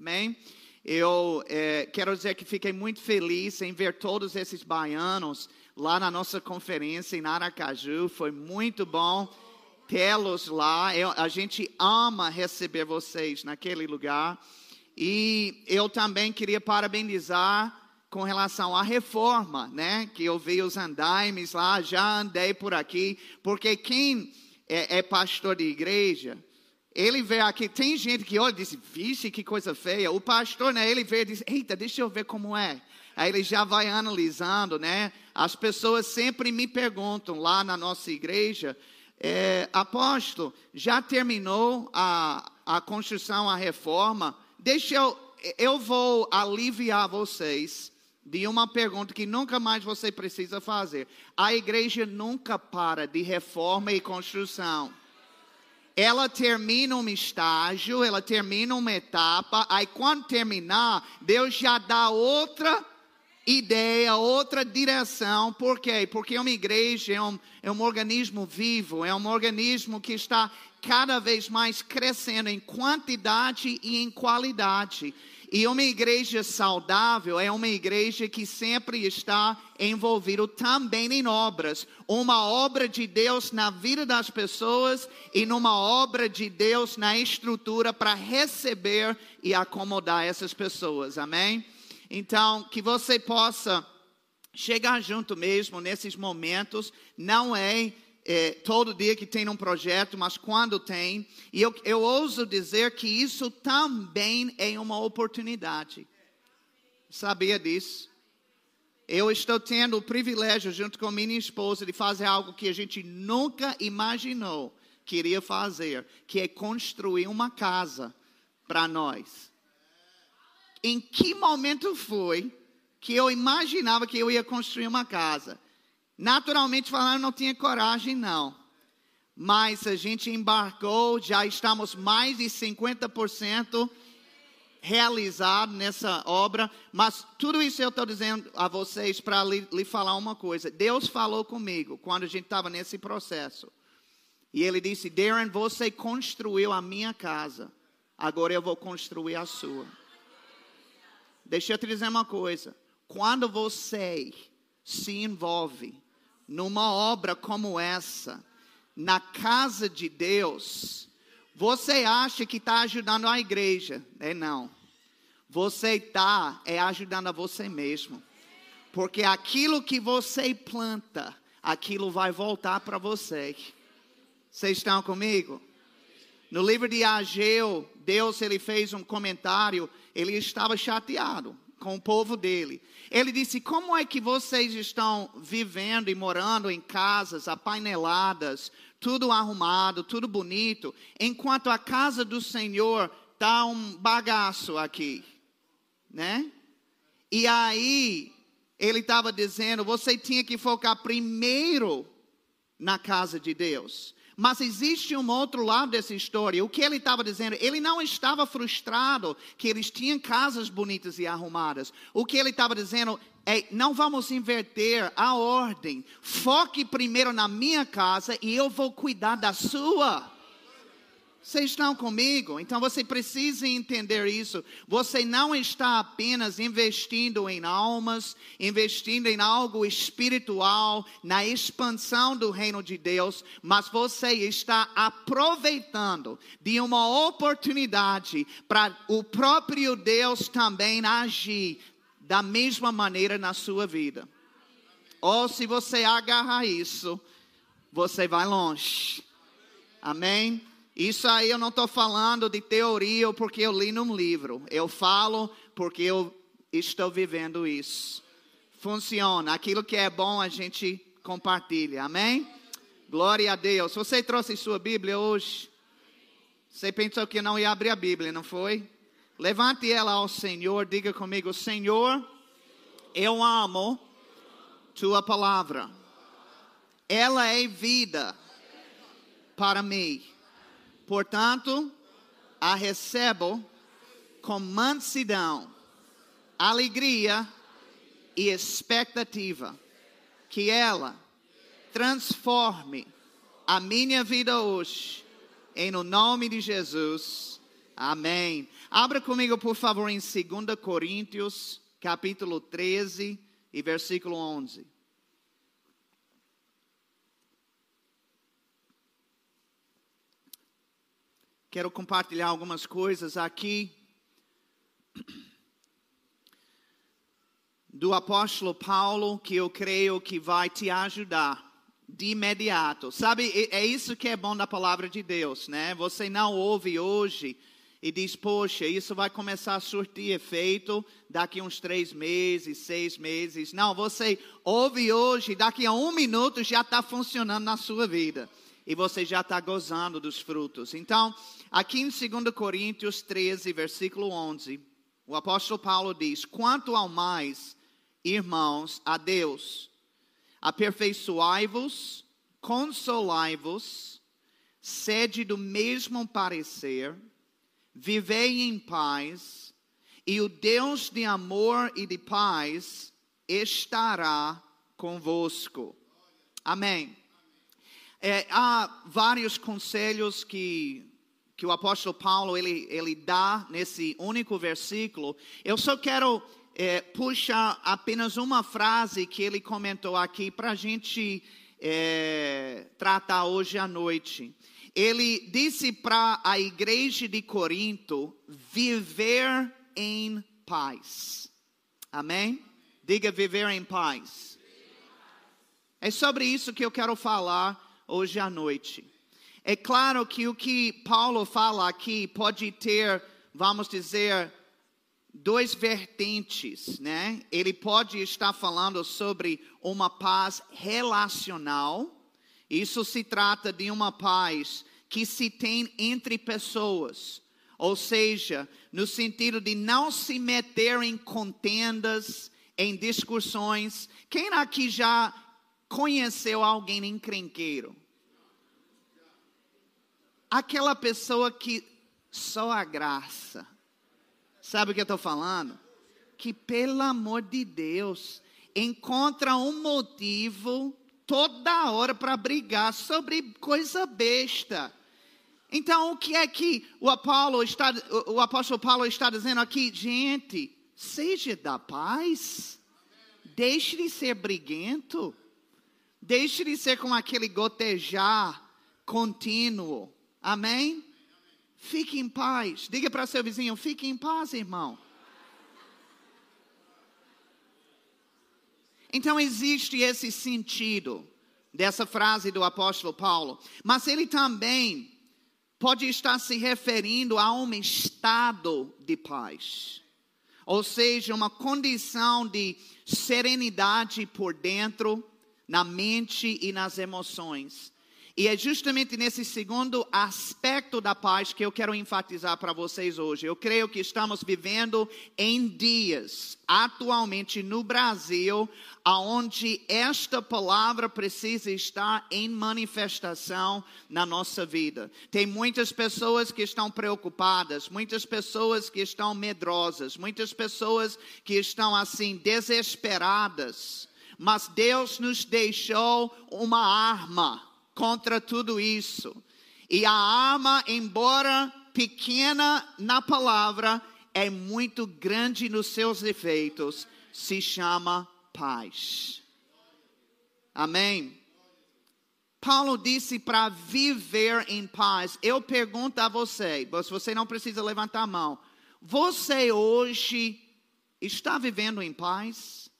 Amém? Eu é, quero dizer que fiquei muito feliz em ver todos esses baianos lá na nossa conferência em Aracaju. Foi muito bom tê-los lá. Eu, a gente ama receber vocês naquele lugar. E eu também queria parabenizar com relação à reforma, né? Que eu vi os andaimes lá, já andei por aqui, porque quem é, é pastor de igreja, ele vê aqui, tem gente que olha e diz, vixe, que coisa feia. O pastor, né, ele vê e diz, eita, deixa eu ver como é. Aí ele já vai analisando, né? As pessoas sempre me perguntam lá na nossa igreja, é, apóstolo, já terminou a, a construção, a reforma? Deixa eu, eu vou aliviar vocês de uma pergunta que nunca mais você precisa fazer. A igreja nunca para de reforma e construção ela termina um estágio, ela termina uma etapa, aí quando terminar, Deus já dá outra ideia, outra direção. Por quê? Porque uma igreja é um, é um organismo vivo, é um organismo que está cada vez mais crescendo em quantidade e em qualidade. E uma igreja saudável é uma igreja que sempre está envolvida também em obras. Uma obra de Deus na vida das pessoas e numa obra de Deus na estrutura para receber e acomodar essas pessoas. Amém? Então, que você possa chegar junto mesmo nesses momentos. Não é é, todo dia que tem um projeto, mas quando tem, e eu, eu ouso dizer que isso também é uma oportunidade. Sabia disso? Eu estou tendo o privilégio, junto com minha esposa, de fazer algo que a gente nunca imaginou que iria fazer, que é construir uma casa para nós. Em que momento foi que eu imaginava que eu ia construir uma casa? Naturalmente falando, não tinha coragem, não. Mas a gente embarcou, já estamos mais de 50% realizado nessa obra. Mas tudo isso eu estou dizendo a vocês para lhe, lhe falar uma coisa. Deus falou comigo quando a gente estava nesse processo. E ele disse: Darren, você construiu a minha casa, agora eu vou construir a sua. Deixa eu te dizer uma coisa: quando você se envolve numa obra como essa, na casa de Deus, você acha que está ajudando a igreja? É não. Você está é ajudando a você mesmo. Porque aquilo que você planta, aquilo vai voltar para você. Vocês estão comigo? No livro de Ageu, Deus ele fez um comentário, ele estava chateado com o povo dele. Ele disse: Como é que vocês estão vivendo e morando em casas apaineladas, tudo arrumado, tudo bonito, enquanto a casa do Senhor está um bagaço aqui, né? E aí ele estava dizendo: você tinha que focar primeiro na casa de Deus. Mas existe um outro lado dessa história. O que ele estava dizendo? Ele não estava frustrado que eles tinham casas bonitas e arrumadas. O que ele estava dizendo é: não vamos inverter a ordem. Foque primeiro na minha casa e eu vou cuidar da sua. Vocês estão comigo? Então você precisa entender isso. Você não está apenas investindo em almas, investindo em algo espiritual, na expansão do reino de Deus, mas você está aproveitando de uma oportunidade para o próprio Deus também agir da mesma maneira na sua vida. Ou se você agarrar isso, você vai longe. Amém? Isso aí eu não estou falando de teoria ou porque eu li num livro. Eu falo porque eu estou vivendo isso. Funciona. Aquilo que é bom a gente compartilha. Amém? Glória a Deus. Você trouxe sua Bíblia hoje? Você pensou que não ia abrir a Bíblia, não foi? Levante ela ao Senhor. Diga comigo: Senhor, eu amo tua palavra. Ela é vida para mim. Portanto, a recebo com mansidão, alegria e expectativa que ela transforme a minha vida hoje, em no nome de Jesus. Amém. Abra comigo, por favor, em 2 Coríntios, capítulo 13 e versículo 11. Quero compartilhar algumas coisas aqui do apóstolo Paulo que eu creio que vai te ajudar de imediato. Sabe, é isso que é bom da palavra de Deus, né? Você não ouve hoje e diz, poxa, isso vai começar a surtir efeito daqui uns três meses, seis meses. Não, você ouve hoje, daqui a um minuto já está funcionando na sua vida. E você já está gozando dos frutos. Então, aqui em 2 Coríntios 13, versículo 11, o apóstolo Paulo diz: Quanto ao mais, irmãos, a Deus, aperfeiçoai-vos, consolai-vos, sede do mesmo parecer, vivei em paz, e o Deus de amor e de paz estará convosco. Amém. É, há vários conselhos que, que o apóstolo Paulo ele, ele dá nesse único versículo. Eu só quero é, puxar apenas uma frase que ele comentou aqui para a gente é, tratar hoje à noite ele disse para a igreja de Corinto viver em paz. Amém? Diga viver em paz. É sobre isso que eu quero falar hoje à noite. É claro que o que Paulo fala aqui pode ter, vamos dizer, dois vertentes, né? Ele pode estar falando sobre uma paz relacional isso se trata de uma paz que se tem entre pessoas, ou seja, no sentido de não se meter em contendas, em discussões. Quem aqui já conheceu alguém encrenqueiro? Aquela pessoa que só a graça. Sabe o que eu estou falando? Que, pelo amor de Deus, encontra um motivo toda hora para brigar sobre coisa besta. Então, o que é que o, Apolo está, o apóstolo Paulo está dizendo aqui? Gente, seja da paz. Deixe de ser briguento. Deixe de ser com aquele gotejar contínuo. Amém? Fique em paz. Diga para seu vizinho: fique em paz, irmão. Então existe esse sentido dessa frase do apóstolo Paulo, mas ele também pode estar se referindo a um estado de paz, ou seja, uma condição de serenidade por dentro, na mente e nas emoções. E é justamente nesse segundo aspecto da paz que eu quero enfatizar para vocês hoje. Eu creio que estamos vivendo em dias, atualmente no Brasil, aonde esta palavra precisa estar em manifestação na nossa vida. Tem muitas pessoas que estão preocupadas, muitas pessoas que estão medrosas, muitas pessoas que estão assim desesperadas. Mas Deus nos deixou uma arma contra tudo isso. E a arma, embora pequena na palavra, é muito grande nos seus efeitos, se chama paz. Amém? Paulo disse para viver em paz. Eu pergunto a você, você não precisa levantar a mão. Você hoje está vivendo em paz?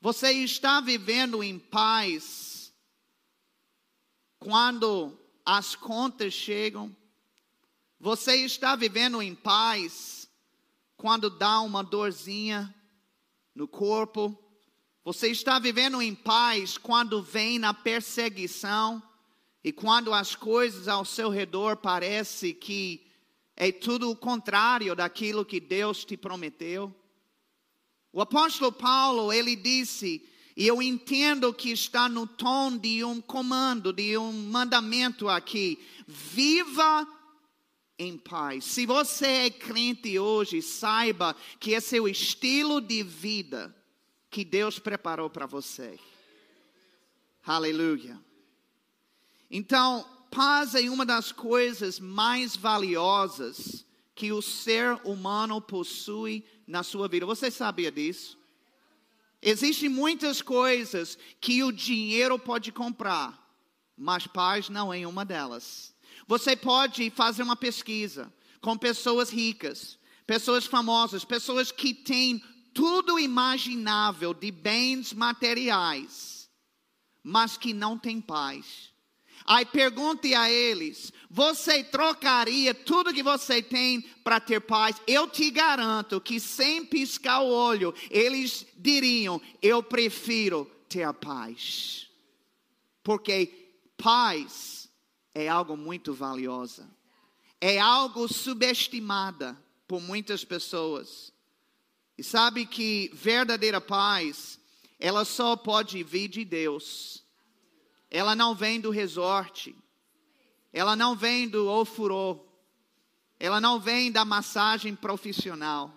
Você está vivendo em paz quando as contas chegam, você está vivendo em paz quando dá uma dorzinha no corpo, você está vivendo em paz quando vem na perseguição e quando as coisas ao seu redor parece que é tudo o contrário daquilo que Deus te prometeu. O apóstolo Paulo, ele disse e eu entendo que está no tom de um comando, de um mandamento aqui. Viva em paz. Se você é crente hoje, saiba que esse é o estilo de vida que Deus preparou para você. Aleluia. Então, paz é uma das coisas mais valiosas que o ser humano possui na sua vida. Você sabia disso? Existem muitas coisas que o dinheiro pode comprar, mas paz não é uma delas. Você pode fazer uma pesquisa com pessoas ricas, pessoas famosas, pessoas que têm tudo imaginável de bens materiais, mas que não têm paz. Aí pergunte a eles: você trocaria tudo que você tem para ter paz? Eu te garanto que sem piscar o olho, eles diriam: eu prefiro ter paz. Porque paz é algo muito valiosa, é algo subestimada por muitas pessoas. E sabe que verdadeira paz, ela só pode vir de Deus. Ela não vem do resort. Ela não vem do ofurô. Ela não vem da massagem profissional.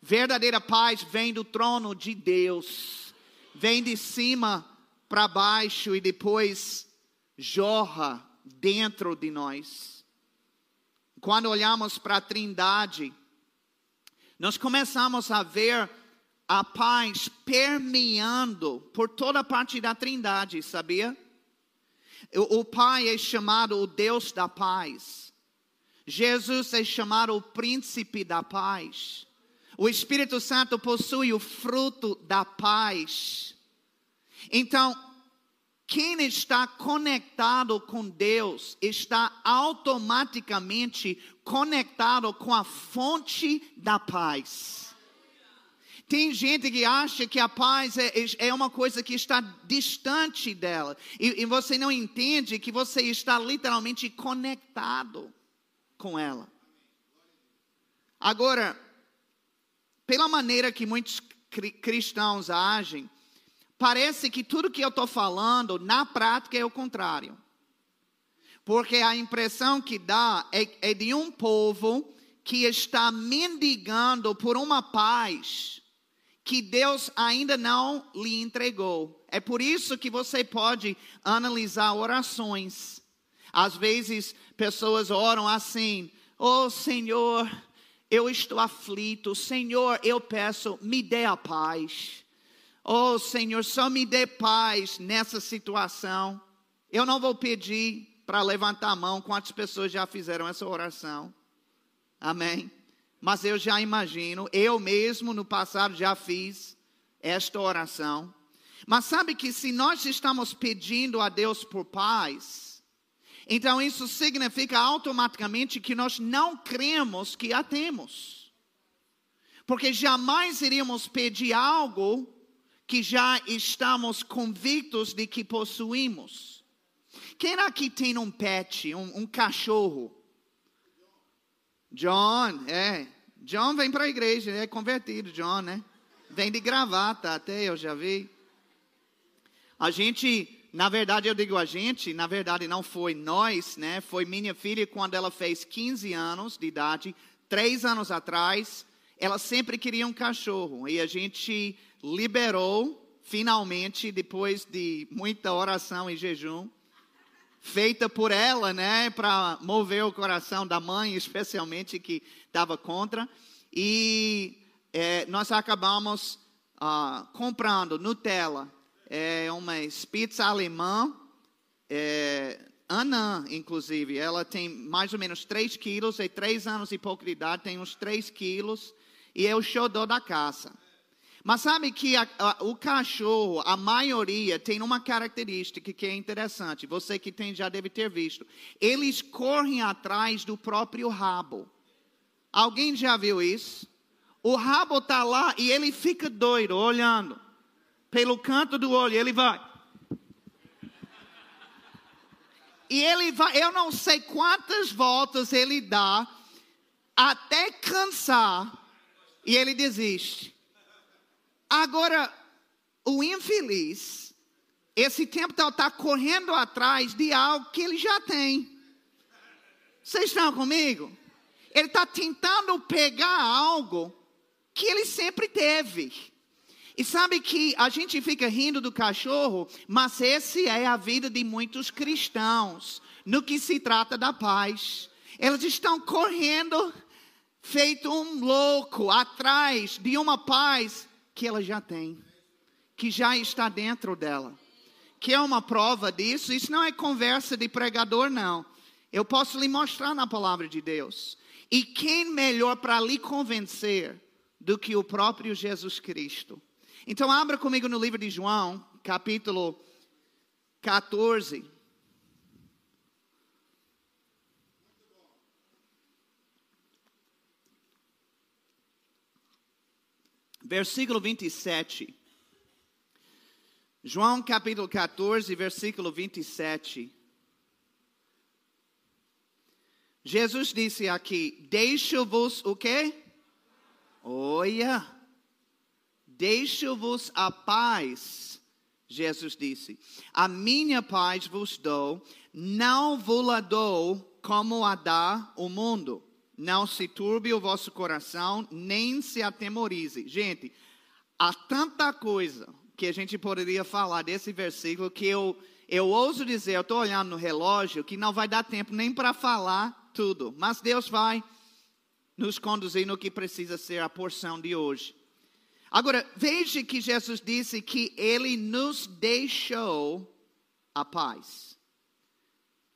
Verdadeira paz vem do trono de Deus. Vem de cima para baixo e depois jorra dentro de nós. Quando olhamos para a Trindade, nós começamos a ver a paz permeando por toda a parte da Trindade, sabia? O Pai é chamado o Deus da paz. Jesus é chamado o príncipe da paz. O Espírito Santo possui o fruto da paz. Então, quem está conectado com Deus está automaticamente conectado com a fonte da paz. Tem gente que acha que a paz é, é uma coisa que está distante dela. E, e você não entende que você está literalmente conectado com ela. Agora, pela maneira que muitos cristãos agem, parece que tudo que eu estou falando, na prática, é o contrário. Porque a impressão que dá é, é de um povo que está mendigando por uma paz que Deus ainda não lhe entregou. É por isso que você pode analisar orações. Às vezes, pessoas oram assim: Oh Senhor, eu estou aflito. Senhor, eu peço, me dê a paz. Oh Senhor, só me dê paz nessa situação. Eu não vou pedir para levantar a mão quantas pessoas já fizeram essa oração. Amém mas eu já imagino, eu mesmo no passado já fiz esta oração. Mas sabe que se nós estamos pedindo a Deus por paz, então isso significa automaticamente que nós não cremos que a temos. Porque jamais iríamos pedir algo que já estamos convictos de que possuímos. Quem aqui tem um pet, um, um cachorro? John, é. John vem para a igreja, é convertido, John, né? Vem de gravata, até eu já vi. A gente, na verdade, eu digo a gente, na verdade não foi nós, né? Foi minha filha quando ela fez 15 anos de idade, três anos atrás, ela sempre queria um cachorro. E a gente liberou, finalmente, depois de muita oração e jejum, feita por ela, né, para mover o coração da mãe, especialmente que estava contra. E é, nós acabamos ah, comprando Nutella, é uma pizza alemã, é, inclusive, ela tem mais ou menos 3 quilos, e 3 anos e pouco de idade, tem uns 3 quilos, e é o xodó da caça. Mas sabe que a, a, o cachorro, a maioria, tem uma característica que é interessante. Você que tem já deve ter visto. Eles correm atrás do próprio rabo. Alguém já viu isso? O rabo está lá e ele fica doido, olhando. Pelo canto do olho, ele vai. E ele vai, eu não sei quantas voltas ele dá, até cansar, e ele desiste. Agora, o infeliz, esse tempo está tá correndo atrás de algo que ele já tem. Vocês estão comigo? Ele está tentando pegar algo que ele sempre teve. E sabe que a gente fica rindo do cachorro, mas essa é a vida de muitos cristãos no que se trata da paz. Eles estão correndo, feito um louco, atrás de uma paz que ela já tem, que já está dentro dela. Que é uma prova disso, isso não é conversa de pregador, não. Eu posso lhe mostrar na palavra de Deus. E quem melhor para lhe convencer do que o próprio Jesus Cristo? Então, abra comigo no livro de João, capítulo 14. Versículo 27. João capítulo 14, versículo 27. Jesus disse aqui: Deixo-vos o quê? Olha. Deixo-vos a paz, Jesus disse. A minha paz vos dou, não vos dou como a dá o mundo. Não se turbe o vosso coração, nem se atemorize. Gente, há tanta coisa que a gente poderia falar desse versículo que eu, eu ouso dizer, eu estou olhando no relógio, que não vai dar tempo nem para falar tudo. Mas Deus vai nos conduzir no que precisa ser a porção de hoje. Agora, veja que Jesus disse que ele nos deixou a paz.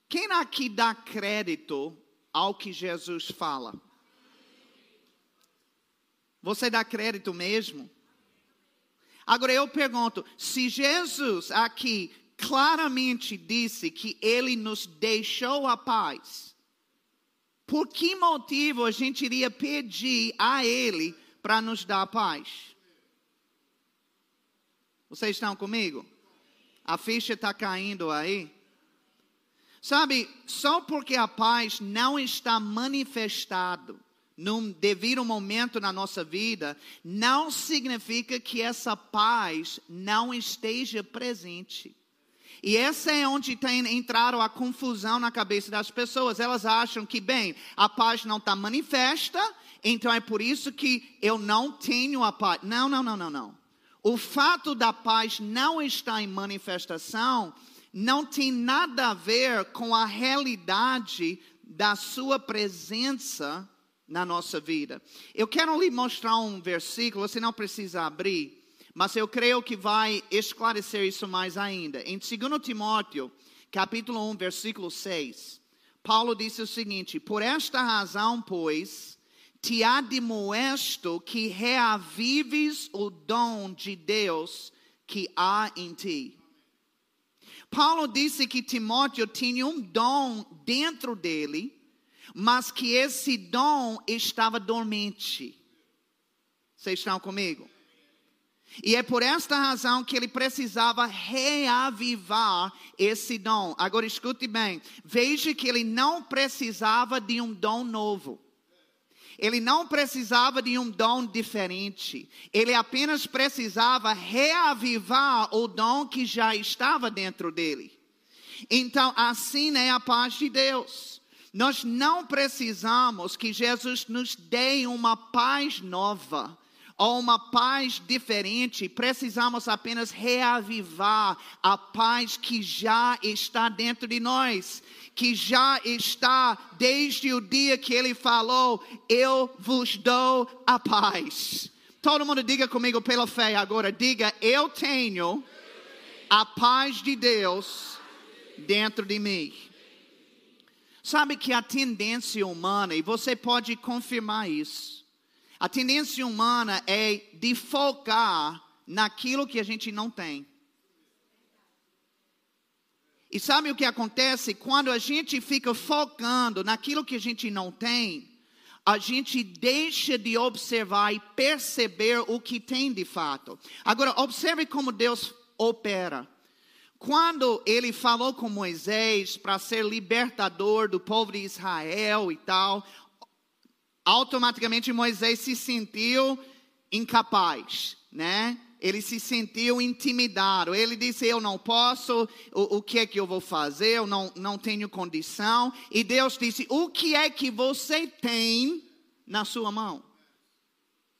Quem aqui dá crédito ao que Jesus fala? Você dá crédito mesmo? Agora eu pergunto: se Jesus aqui claramente disse que ele nos deixou a paz, por que motivo a gente iria pedir a ele para nos dar paz? Vocês estão comigo? A ficha está caindo aí. Sabe, só porque a paz não está manifestado num devido momento na nossa vida, não significa que essa paz não esteja presente. E essa é onde tem entrado a confusão na cabeça das pessoas. Elas acham que, bem, a paz não está manifesta, então é por isso que eu não tenho a paz. Não, não, não, não, não. O fato da paz não estar em manifestação não tem nada a ver com a realidade da sua presença na nossa vida. Eu quero lhe mostrar um versículo, você não precisa abrir, mas eu creio que vai esclarecer isso mais ainda. Em 2 Timóteo, capítulo 1, versículo 6, Paulo disse o seguinte: Por esta razão, pois, te admoesto que reavives o dom de Deus que há em ti. Paulo disse que Timóteo tinha um dom dentro dele, mas que esse dom estava dormente. Vocês estão comigo? E é por esta razão que ele precisava reavivar esse dom. Agora escute bem: veja que ele não precisava de um dom novo. Ele não precisava de um dom diferente. Ele apenas precisava reavivar o dom que já estava dentro dele. Então, assim é a paz de Deus. Nós não precisamos que Jesus nos dê uma paz nova ou uma paz diferente, precisamos apenas reavivar a paz que já está dentro de nós que já está desde o dia que ele falou: Eu vos dou a paz. Todo mundo diga comigo pela fé agora: diga, eu tenho a paz de Deus dentro de mim. Sabe que a tendência humana, e você pode confirmar isso, a tendência humana é de focar naquilo que a gente não tem. E sabe o que acontece? Quando a gente fica focando naquilo que a gente não tem, a gente deixa de observar e perceber o que tem de fato. Agora, observe como Deus opera. Quando ele falou com Moisés para ser libertador do povo de Israel e tal, automaticamente Moisés se sentiu incapaz, né? Ele se sentiu intimidado. Ele disse: Eu não posso, o, o, que é que eu vou fazer? Eu não, não tenho condição. E Deus disse: O que é que você tem na sua mão?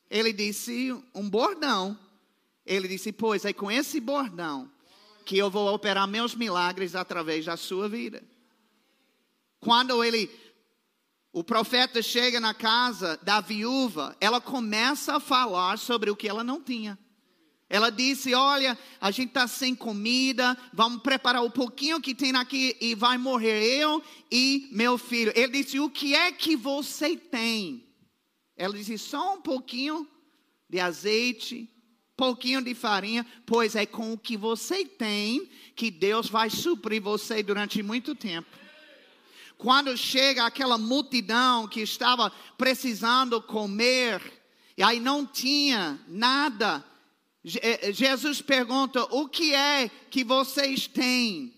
Ele disse: Um bordão. Ele disse: Pois é com esse bordão que eu vou operar meus milagres através da sua vida. Quando ele, o profeta chega na casa da viúva, ela começa a falar sobre o que ela não tinha. Ela disse: Olha, a gente está sem comida, vamos preparar o pouquinho que tem aqui e vai morrer eu e meu filho. Ele disse: O que é que você tem? Ela disse: Só um pouquinho de azeite, pouquinho de farinha, pois é com o que você tem que Deus vai suprir você durante muito tempo. Quando chega aquela multidão que estava precisando comer, e aí não tinha nada Jesus pergunta: O que é que vocês têm?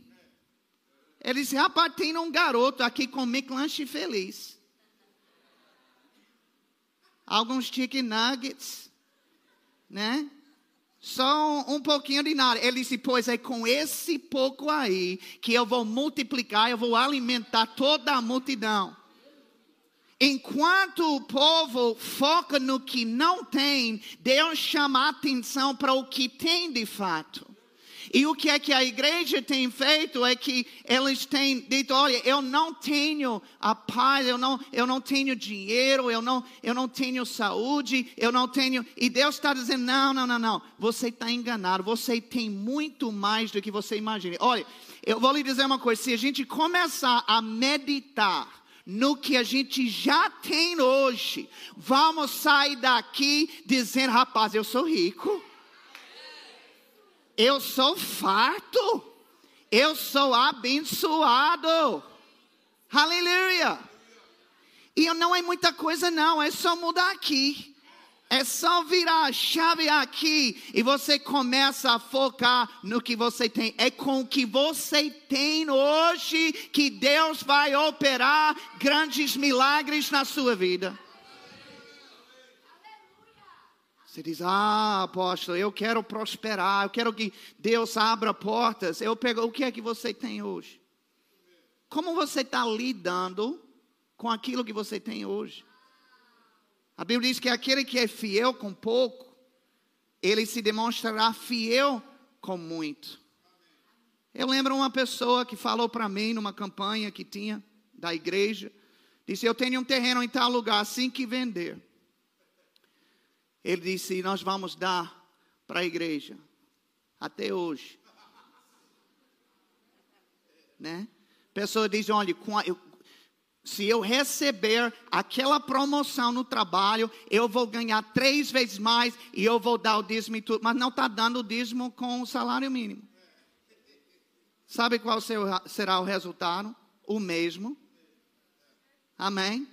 Ele disse: Rapaz, tem um garoto aqui comigo lanche feliz. Alguns chicken nuggets, né? Só um, um pouquinho de nada. Ele disse: Pois é com esse pouco aí que eu vou multiplicar, eu vou alimentar toda a multidão. Enquanto o povo foca no que não tem, Deus chama a atenção para o que tem de fato. E o que é que a igreja tem feito é que eles têm dito: olha, eu não tenho a paz, eu não, eu não tenho dinheiro, eu não, eu não tenho saúde, eu não tenho. E Deus está dizendo: não, não, não, não, você está enganado, você tem muito mais do que você imagina. Olha, eu vou lhe dizer uma coisa: se a gente começar a meditar, no que a gente já tem hoje, vamos sair daqui dizendo: rapaz, eu sou rico, eu sou farto, eu sou abençoado. Aleluia! E não é muita coisa, não, é só mudar aqui. É só virar a chave aqui e você começa a focar no que você tem. É com o que você tem hoje que Deus vai operar grandes milagres na sua vida. Você diz, ah, apóstolo, eu quero prosperar, eu quero que Deus abra portas. Eu pego, o que é que você tem hoje? Como você está lidando com aquilo que você tem hoje? A Bíblia diz que aquele que é fiel com pouco, ele se demonstrará fiel com muito. Eu lembro uma pessoa que falou para mim numa campanha que tinha da igreja, disse: "Eu tenho um terreno em tal lugar, assim que vender". Ele disse: "Nós vamos dar para a igreja". Até hoje. Né? Pessoa diz: "Olha, eu se eu receber aquela promoção no trabalho, eu vou ganhar três vezes mais e eu vou dar o dízimo e tudo. Mas não está dando o dízimo com o salário mínimo. Sabe qual será o resultado? O mesmo. Amém?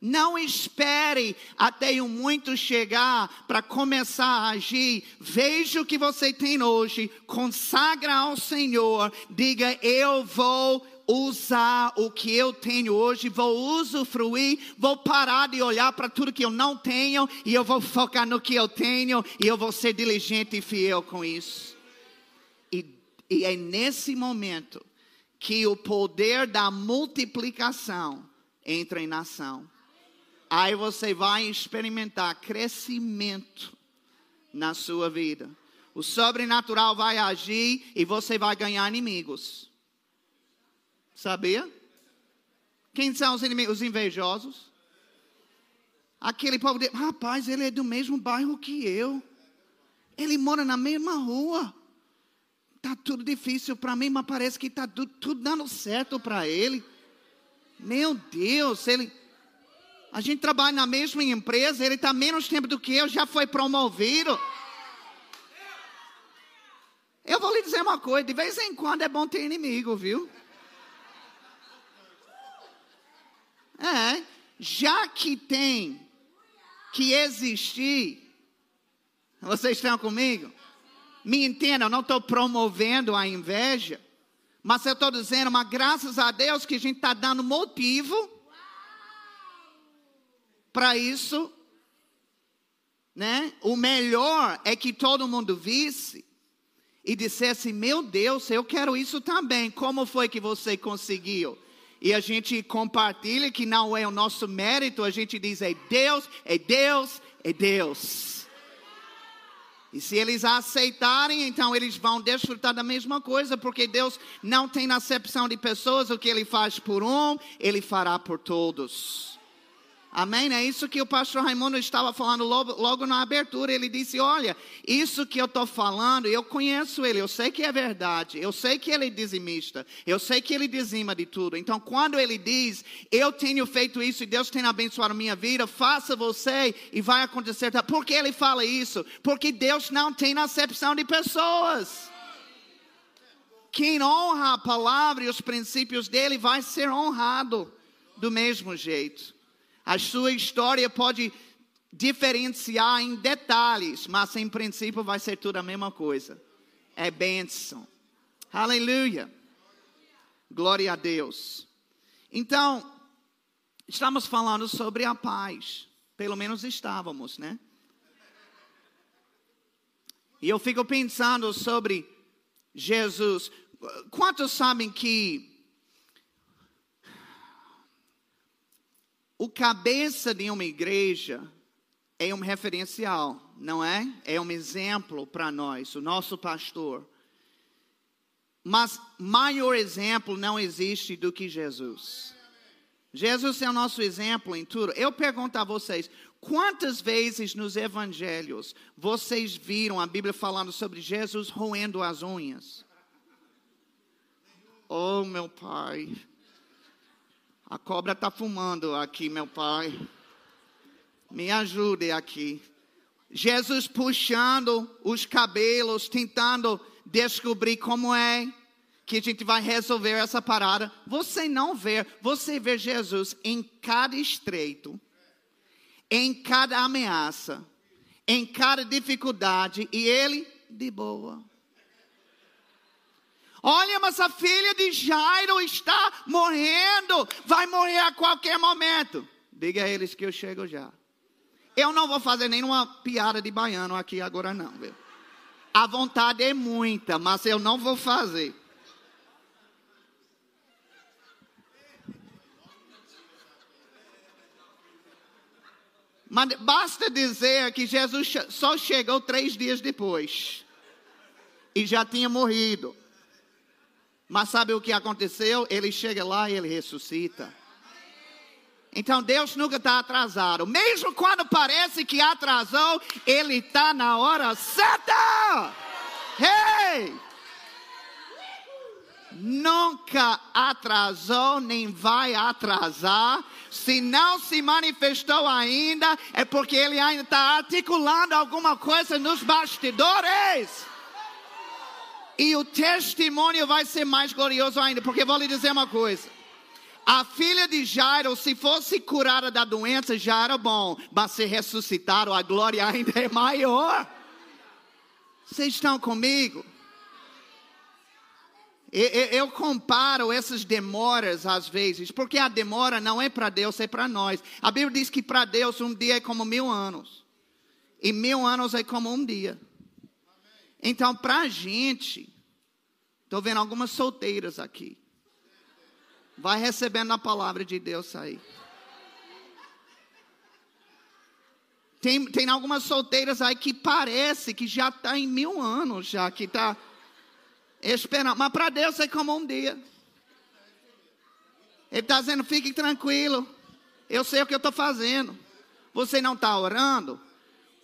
Não espere até o muito chegar para começar a agir. Veja o que você tem hoje, consagra ao Senhor, diga: Eu vou usar o que eu tenho hoje, vou usufruir, vou parar de olhar para tudo que eu não tenho e eu vou focar no que eu tenho e eu vou ser diligente e fiel com isso. E, e é nesse momento que o poder da multiplicação entra em ação. Aí você vai experimentar crescimento na sua vida. O sobrenatural vai agir e você vai ganhar inimigos. Sabia? Quem são os inimigos? Os invejosos. Aquele povo de, rapaz, ele é do mesmo bairro que eu. Ele mora na mesma rua. Tá tudo difícil para mim, mas parece que tá tudo, tudo dando certo para ele. Meu Deus, ele a gente trabalha na mesma empresa, ele está menos tempo do que eu, já foi promovido. Eu vou lhe dizer uma coisa, de vez em quando é bom ter inimigo, viu? É, já que tem que existir, vocês estão comigo? Me entendam, não estou promovendo a inveja, mas eu estou dizendo, mas graças a Deus que a gente está dando motivo para isso, né? O melhor é que todo mundo visse e dissesse: Meu Deus, eu quero isso também. Como foi que você conseguiu? E a gente compartilha que não é o nosso mérito, a gente diz é Deus, é Deus, é Deus. E se eles aceitarem, então eles vão desfrutar da mesma coisa, porque Deus não tem acepção de pessoas, o que ele faz por um, ele fará por todos. Amém? É isso que o pastor Raimundo estava falando logo, logo na abertura. Ele disse: Olha, isso que eu estou falando, eu conheço ele, eu sei que é verdade, eu sei que ele é dizimista, eu sei que ele dizima de tudo. Então, quando ele diz, Eu tenho feito isso e Deus tem abençoado minha vida, faça você e vai acontecer. Por que ele fala isso? Porque Deus não tem acepção de pessoas. Quem honra a palavra e os princípios dele vai ser honrado do mesmo jeito. A sua história pode diferenciar em detalhes, mas em princípio vai ser tudo a mesma coisa. É bênção. Aleluia. Glória a Deus. Então, estamos falando sobre a paz. Pelo menos estávamos, né? E eu fico pensando sobre Jesus. Quantos sabem que O cabeça de uma igreja é um referencial, não é? É um exemplo para nós, o nosso pastor. Mas maior exemplo não existe do que Jesus. Jesus é o nosso exemplo em tudo. Eu pergunto a vocês, quantas vezes nos evangelhos vocês viram a Bíblia falando sobre Jesus roendo as unhas? Oh, meu pai. A cobra está fumando aqui, meu pai. Me ajude aqui. Jesus puxando os cabelos, tentando descobrir como é que a gente vai resolver essa parada. Você não vê, você vê Jesus em cada estreito, em cada ameaça, em cada dificuldade, e ele de boa. Olha, mas a filha de Jairo está morrendo, vai morrer a qualquer momento. Diga a eles que eu chego já. Eu não vou fazer nenhuma piada de baiano aqui agora, não. Viu? A vontade é muita, mas eu não vou fazer. Mas basta dizer que Jesus só chegou três dias depois e já tinha morrido. Mas sabe o que aconteceu? Ele chega lá e ele ressuscita. Então Deus nunca está atrasado. Mesmo quando parece que atrasou, Ele está na hora certa. Hey! Nunca atrasou, nem vai atrasar. Se não se manifestou ainda, é porque Ele ainda está articulando alguma coisa nos bastidores. E o testemunho vai ser mais glorioso ainda, porque vou lhe dizer uma coisa. A filha de Jairo, se fosse curada da doença, já era bom, mas se ressuscitaram, a glória ainda é maior. Vocês estão comigo? Eu comparo essas demoras às vezes, porque a demora não é para Deus, é para nós. A Bíblia diz que para Deus um dia é como mil anos, e mil anos é como um dia. Então, para a gente, estou vendo algumas solteiras aqui. Vai recebendo a palavra de Deus aí. Tem, tem algumas solteiras aí que parece que já está em mil anos, já que está esperando. Mas para Deus é como um dia. Ele está dizendo: fique tranquilo. Eu sei o que eu estou fazendo. Você não está orando?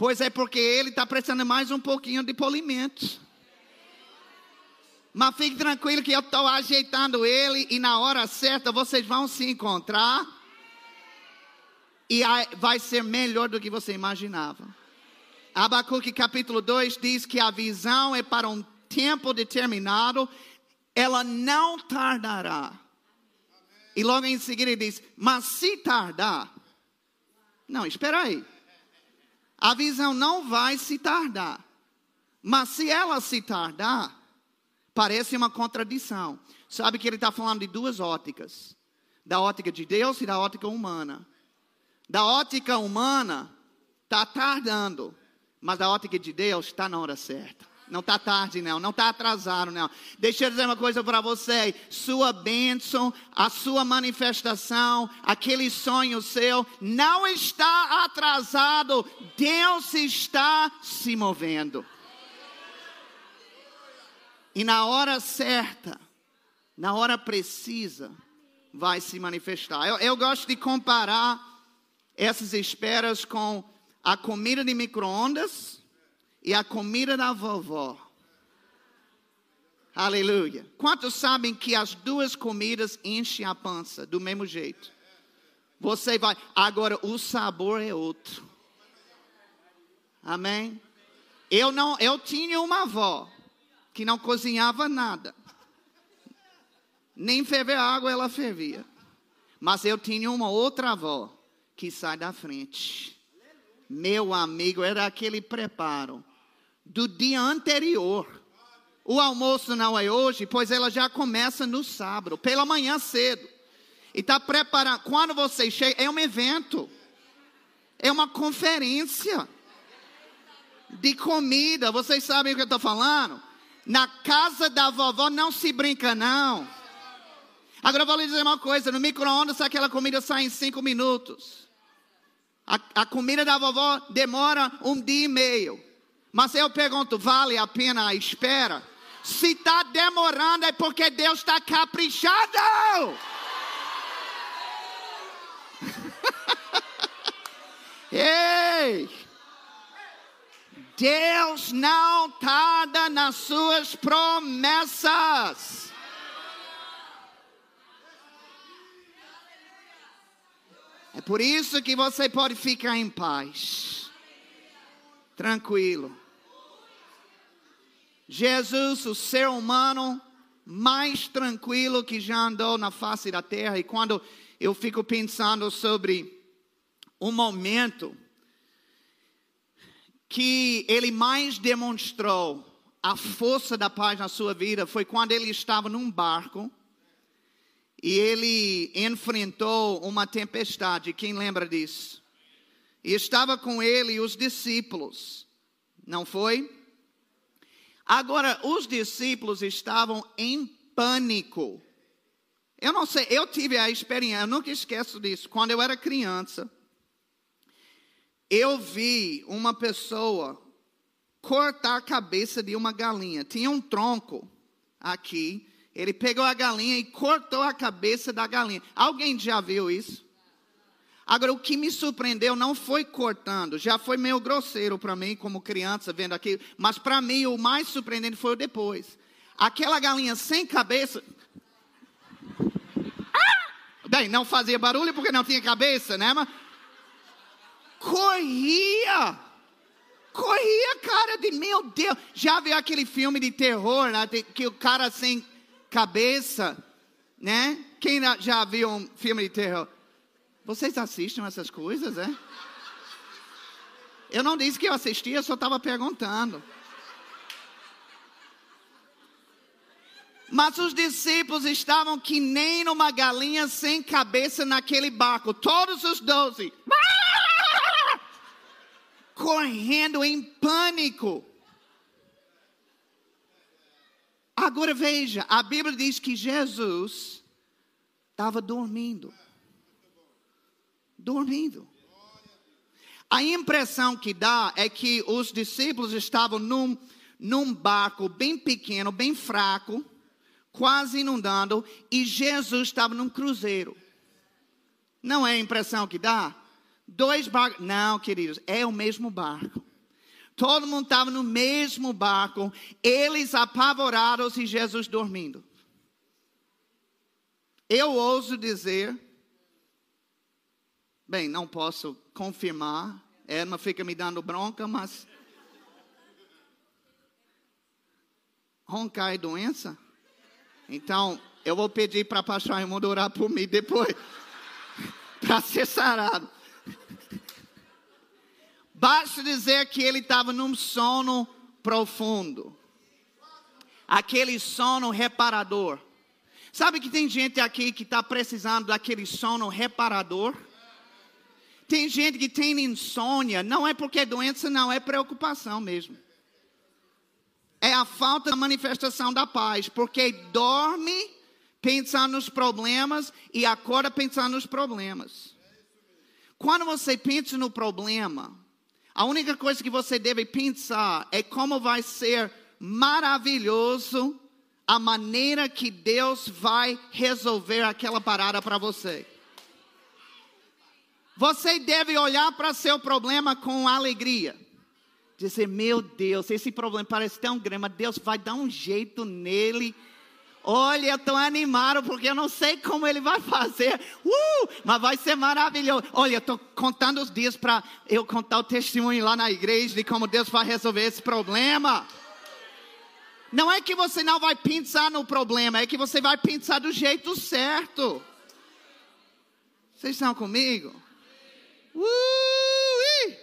Pois é porque ele está precisando mais um pouquinho de polimento. Mas fique tranquilo que eu estou ajeitando ele e na hora certa vocês vão se encontrar. E vai ser melhor do que você imaginava. Abacuque capítulo 2 diz que a visão é para um tempo determinado, ela não tardará. E logo em seguida ele diz: Mas se tardar, não, espera aí a visão não vai se tardar. Mas se ela se tardar, parece uma contradição. Sabe que ele está falando de duas óticas: da ótica de Deus e da ótica humana. Da ótica humana, está tardando, mas da ótica de Deus está na hora certa. Não está tarde, não. Não está atrasado, não. Deixa eu dizer uma coisa para você. Sua bênção, a sua manifestação, aquele sonho seu, não está atrasado. Deus está se movendo. E na hora certa, na hora precisa, vai se manifestar. Eu, eu gosto de comparar essas esperas com a comida de micro-ondas e a comida da vovó. Aleluia. Quantos sabem que as duas comidas enchem a pança do mesmo jeito? Você vai. Agora, o sabor é outro. Amém? Eu não, eu tinha uma avó que não cozinhava nada. Nem ferver água ela fervia. Mas eu tinha uma outra avó que sai da frente. Meu amigo, era aquele preparo do dia anterior. O almoço não é hoje, pois ela já começa no sábado, pela manhã cedo. E está preparando. Quando você chega, é um evento, é uma conferência de comida. Vocês sabem o que eu estou falando? Na casa da vovó não se brinca, não. Agora eu vou lhe dizer uma coisa: no micro-ondas aquela comida sai em cinco minutos. A, a comida da vovó demora um dia e meio. Mas eu pergunto: vale a pena a espera? Se está demorando é porque Deus está caprichado. Ei! Deus não tarda nas suas promessas. É por isso que você pode ficar em paz, tranquilo. Jesus, o ser humano mais tranquilo que já andou na face da terra, e quando eu fico pensando sobre o momento que ele mais demonstrou a força da paz na sua vida foi quando ele estava num barco e ele enfrentou uma tempestade. Quem lembra disso? E estava com ele os discípulos, não foi? Agora, os discípulos estavam em pânico. Eu não sei, eu tive a experiência, eu nunca esqueço disso. Quando eu era criança, eu vi uma pessoa cortar a cabeça de uma galinha. Tinha um tronco aqui. Ele pegou a galinha e cortou a cabeça da galinha. Alguém já viu isso? Agora, o que me surpreendeu não foi cortando, já foi meio grosseiro para mim, como criança, vendo aquilo, mas para mim o mais surpreendente foi o depois. Aquela galinha sem cabeça. Ah! Bem, não fazia barulho porque não tinha cabeça, né? Mas corria. Corria, cara, de meu Deus. Já viu aquele filme de terror, né, que o cara sem cabeça, né? Quem já viu um filme de terror? Vocês assistem essas coisas, é? Eu não disse que eu assistia, eu só estava perguntando. Mas os discípulos estavam que nem numa galinha sem cabeça naquele barco, todos os doze correndo em pânico. Agora veja, a Bíblia diz que Jesus estava dormindo. Dormindo. A impressão que dá é que os discípulos estavam num, num barco bem pequeno, bem fraco, quase inundando, e Jesus estava num cruzeiro. Não é a impressão que dá? Dois barcos. Não, queridos, é o mesmo barco. Todo mundo estava no mesmo barco, eles apavorados e Jesus dormindo. Eu ouso dizer, bem, não posso confirmar, Edma fica me dando bronca, mas. Roncar é doença? Então, eu vou pedir para a pastor Raimundo orar por mim depois, para ser sarado. Basta dizer que ele estava num sono profundo. Aquele sono reparador. Sabe que tem gente aqui que está precisando daquele sono reparador? Tem gente que tem insônia, não é porque é doença, não, é preocupação mesmo. É a falta da manifestação da paz, porque dorme pensando nos problemas e acorda pensando nos problemas. Quando você pensa no problema, a única coisa que você deve pensar é como vai ser maravilhoso a maneira que Deus vai resolver aquela parada para você. Você deve olhar para seu problema com alegria. Dizer, meu Deus, esse problema parece tão grande, mas Deus vai dar um jeito nele. Olha, eu estou animado porque eu não sei como ele vai fazer. Uh, mas vai ser maravilhoso. Olha, eu estou contando os dias para eu contar o testemunho lá na igreja de como Deus vai resolver esse problema. Não é que você não vai pensar no problema, é que você vai pensar do jeito certo. Vocês estão comigo? Uh!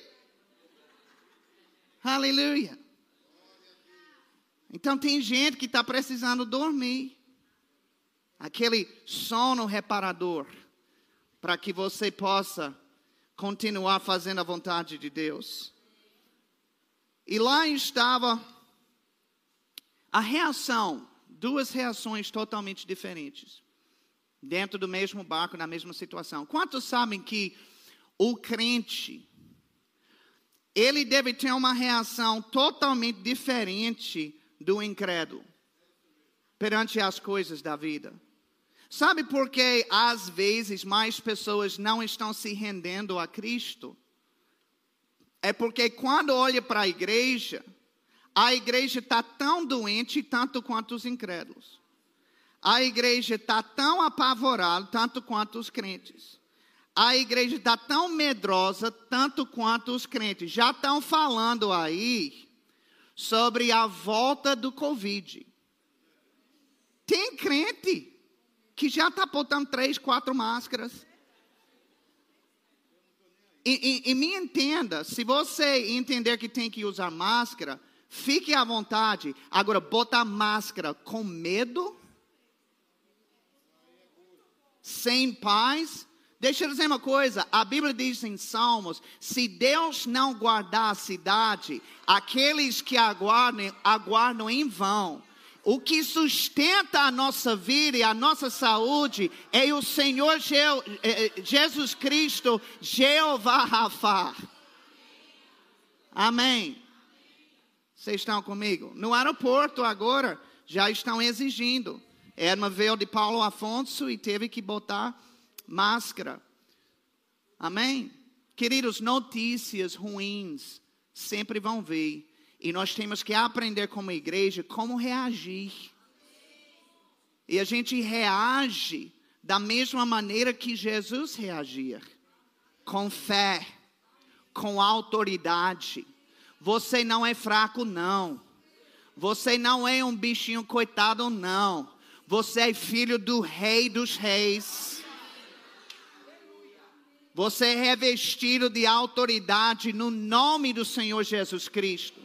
Aleluia. Então tem gente que está precisando dormir. Aquele sono reparador. Para que você possa continuar fazendo a vontade de Deus. E lá estava a reação, duas reações totalmente diferentes. Dentro do mesmo barco, na mesma situação. Quantos sabem que o crente, ele deve ter uma reação totalmente diferente do incrédulo perante as coisas da vida. Sabe por que às vezes mais pessoas não estão se rendendo a Cristo? É porque quando olha para a igreja, a igreja está tão doente tanto quanto os incrédulos. A igreja está tão apavorada tanto quanto os crentes a igreja está tão medrosa tanto quanto os crentes. Já estão falando aí sobre a volta do Covid. Tem crente que já está botando três, quatro máscaras. E, e, e, me entenda, se você entender que tem que usar máscara, fique à vontade. Agora, botar máscara com medo, sem paz, Deixa eu dizer uma coisa, a Bíblia diz em Salmos: se Deus não guardar a cidade, aqueles que aguardam, aguardam em vão. O que sustenta a nossa vida e a nossa saúde é o Senhor Je é, é, Jesus Cristo, Jeová Rafa. Amém. Vocês estão comigo? No aeroporto agora já estão exigindo. Edma veio de Paulo Afonso e teve que botar máscara. Amém? Queridos, notícias ruins sempre vão vir. E nós temos que aprender como igreja como reagir. E a gente reage da mesma maneira que Jesus reagia com fé, com autoridade. Você não é fraco, não. Você não é um bichinho coitado, não. Você é filho do Rei dos Reis. Você é revestido de autoridade no nome do Senhor Jesus Cristo.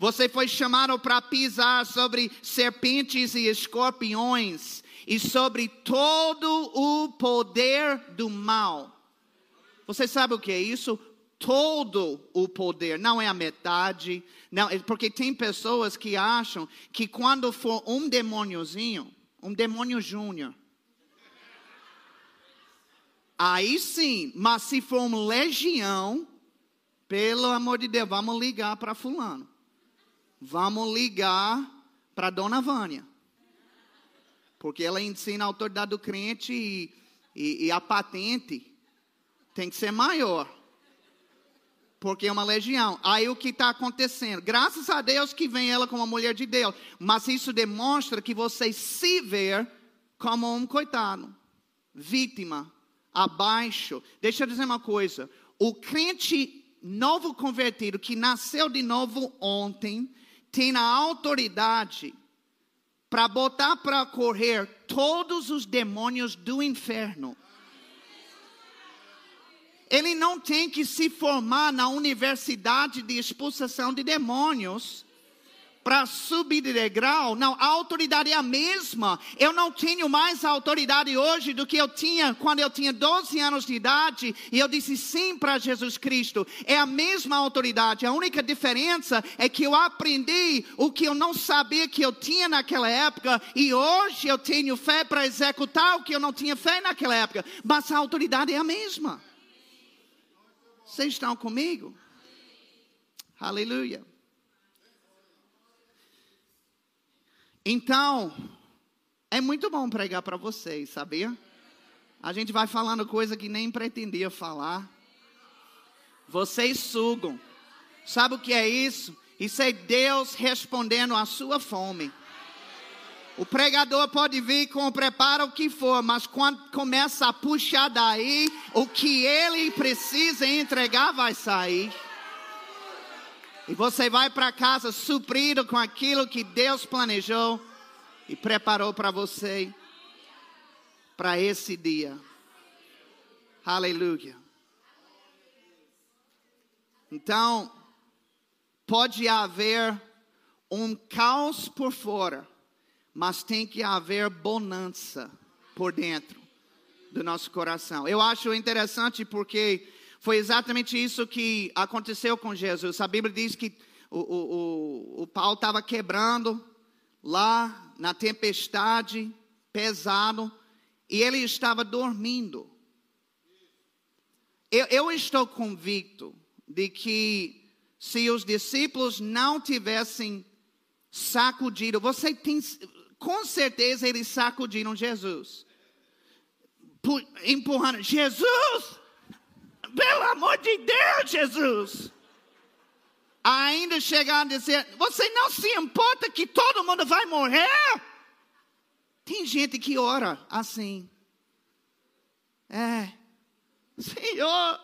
Você foi chamado para pisar sobre serpentes e escorpiões e sobre todo o poder do mal. Você sabe o que é isso? Todo o poder, não é a metade, não, é porque tem pessoas que acham que quando for um demôniozinho, um demônio júnior, Aí sim, mas se for uma legião, pelo amor de Deus, vamos ligar para fulano. Vamos ligar para dona Vânia. Porque ela ensina a autoridade do crente e, e, e a patente tem que ser maior. Porque é uma legião. Aí o que está acontecendo? Graças a Deus que vem ela como uma mulher de Deus. Mas isso demonstra que você se vê como um coitado, vítima abaixo. Deixa eu dizer uma coisa: o crente novo convertido que nasceu de novo ontem tem a autoridade para botar para correr todos os demônios do inferno. Ele não tem que se formar na universidade de expulsação de demônios para subir de degrau. Não, a autoridade é a mesma. Eu não tenho mais autoridade hoje do que eu tinha quando eu tinha 12 anos de idade e eu disse sim para Jesus Cristo. É a mesma autoridade. A única diferença é que eu aprendi o que eu não sabia que eu tinha naquela época e hoje eu tenho fé para executar o que eu não tinha fé naquela época. Mas a autoridade é a mesma. Vocês estão comigo? Aleluia. Então, É muito bom pregar para vocês, sabia? A gente vai falando coisa que nem pretendia falar. Vocês sugam. Sabe o que é isso? Isso é Deus respondendo à sua fome. O pregador pode vir com o preparo o que for, mas quando começa a puxar daí, o que ele precisa entregar vai sair. E você vai para casa suprido com aquilo que Deus planejou e preparou para você para esse dia. Aleluia. Então, pode haver um caos por fora mas tem que haver bonança por dentro do nosso coração. Eu acho interessante porque foi exatamente isso que aconteceu com Jesus. A Bíblia diz que o, o, o, o pau estava quebrando lá na tempestade, pesado, e ele estava dormindo. Eu, eu estou convicto de que se os discípulos não tivessem sacudido, você tem, com certeza eles sacudiram Jesus. Empurrando, Jesus! Pelo amor de Deus, Jesus! Ainda chegaram a dizer: Você não se importa que todo mundo vai morrer? Tem gente que ora assim. É, Senhor,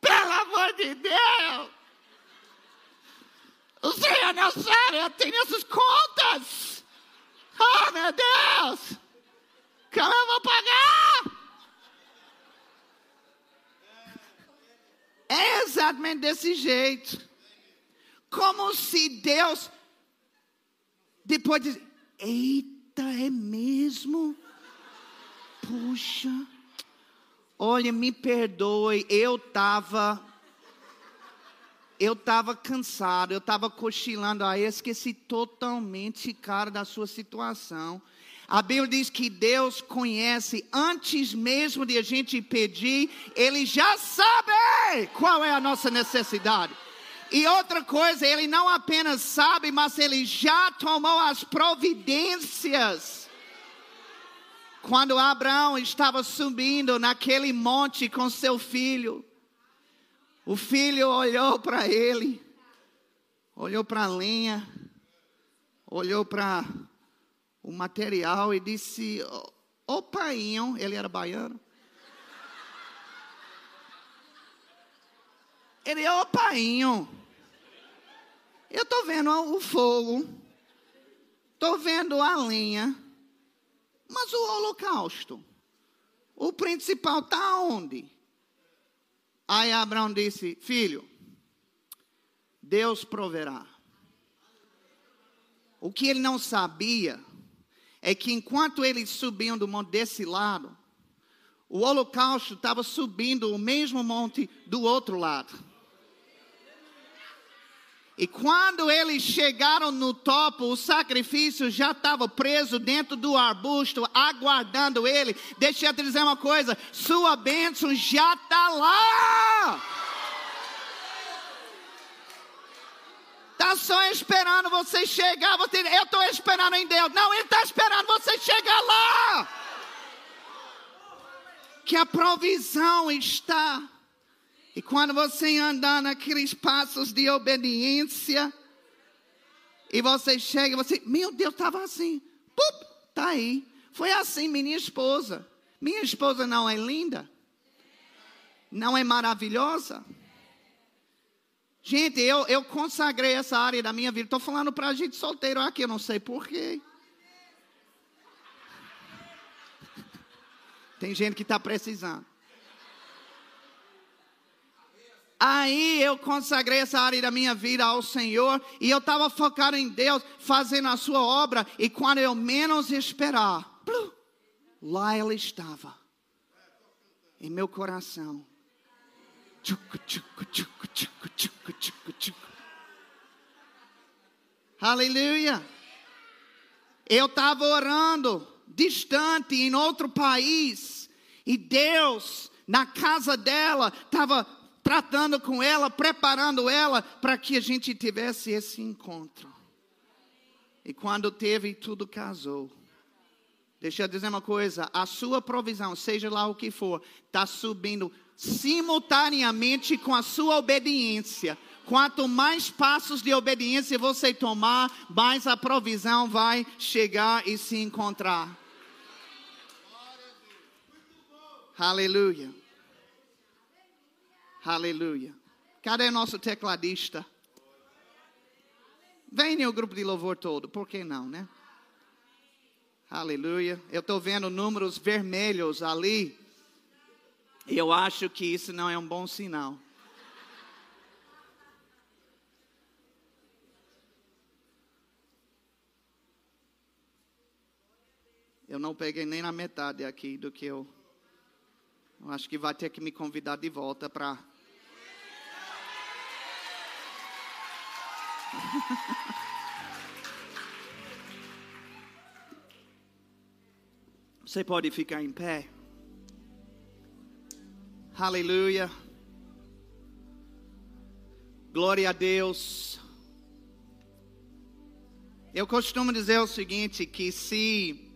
pelo amor de Deus, o Senhor não sabe, eu tenho essas contas. Oh, meu Deus! Como eu vou pagar? É exatamente desse jeito. Como se Deus, depois de, eita, é mesmo? Puxa, olha, me perdoe, eu estava eu estava cansado, eu estava cochilando, aí esqueci totalmente, cara, da sua situação. A Bíblia diz que Deus conhece antes mesmo de a gente pedir, Ele já sabe qual é a nossa necessidade. E outra coisa, Ele não apenas sabe, mas Ele já tomou as providências. Quando Abraão estava subindo naquele monte com seu filho, o filho olhou para ele, olhou para a lenha, olhou para o material e disse: Ô painho, ele era baiano. Ele, ô painho, eu estou vendo o fogo, estou vendo a lenha, mas o holocausto, o principal está onde? Aí Abraão disse: Filho, Deus proverá. O que ele não sabia é que enquanto eles subiam do monte desse lado, o holocausto estava subindo o mesmo monte do outro lado. E quando eles chegaram no topo, o sacrifício já estava preso dentro do arbusto, aguardando ele. Deixa eu te dizer uma coisa: sua bênção já está lá. Está só esperando você chegar. Você, eu estou esperando em Deus. Não, Ele está esperando você chegar lá. Que a provisão está e quando você andar naqueles passos de obediência, e você chega, você, meu Deus, estava assim, pup, tá aí. Foi assim minha esposa. Minha esposa não é linda? Não é maravilhosa? Gente, eu, eu consagrei essa área da minha vida. Estou falando para a gente solteiro aqui, eu não sei porquê. Tem gente que está precisando. Aí eu consagrei essa área da minha vida ao Senhor e eu estava focado em Deus, fazendo a sua obra. E quando eu menos esperar, lá ela estava, em meu coração. Aleluia. Eu estava orando, distante, em outro país, e Deus, na casa dela, estava tratando com ela, preparando ela para que a gente tivesse esse encontro. E quando teve, tudo casou. Deixa eu dizer uma coisa: a sua provisão, seja lá o que for, está subindo simultaneamente com a sua obediência. Quanto mais passos de obediência você tomar, mais a provisão vai chegar e se encontrar. Aleluia. Aleluia. Cadê nosso tecladista? Venha o grupo de louvor todo, por que não, né? Aleluia. Eu estou vendo números vermelhos ali. E eu acho que isso não é um bom sinal. Eu não peguei nem na metade aqui do que eu. Eu acho que vai ter que me convidar de volta para. Você pode ficar em pé. Aleluia. Glória a Deus. Eu costumo dizer o seguinte: que se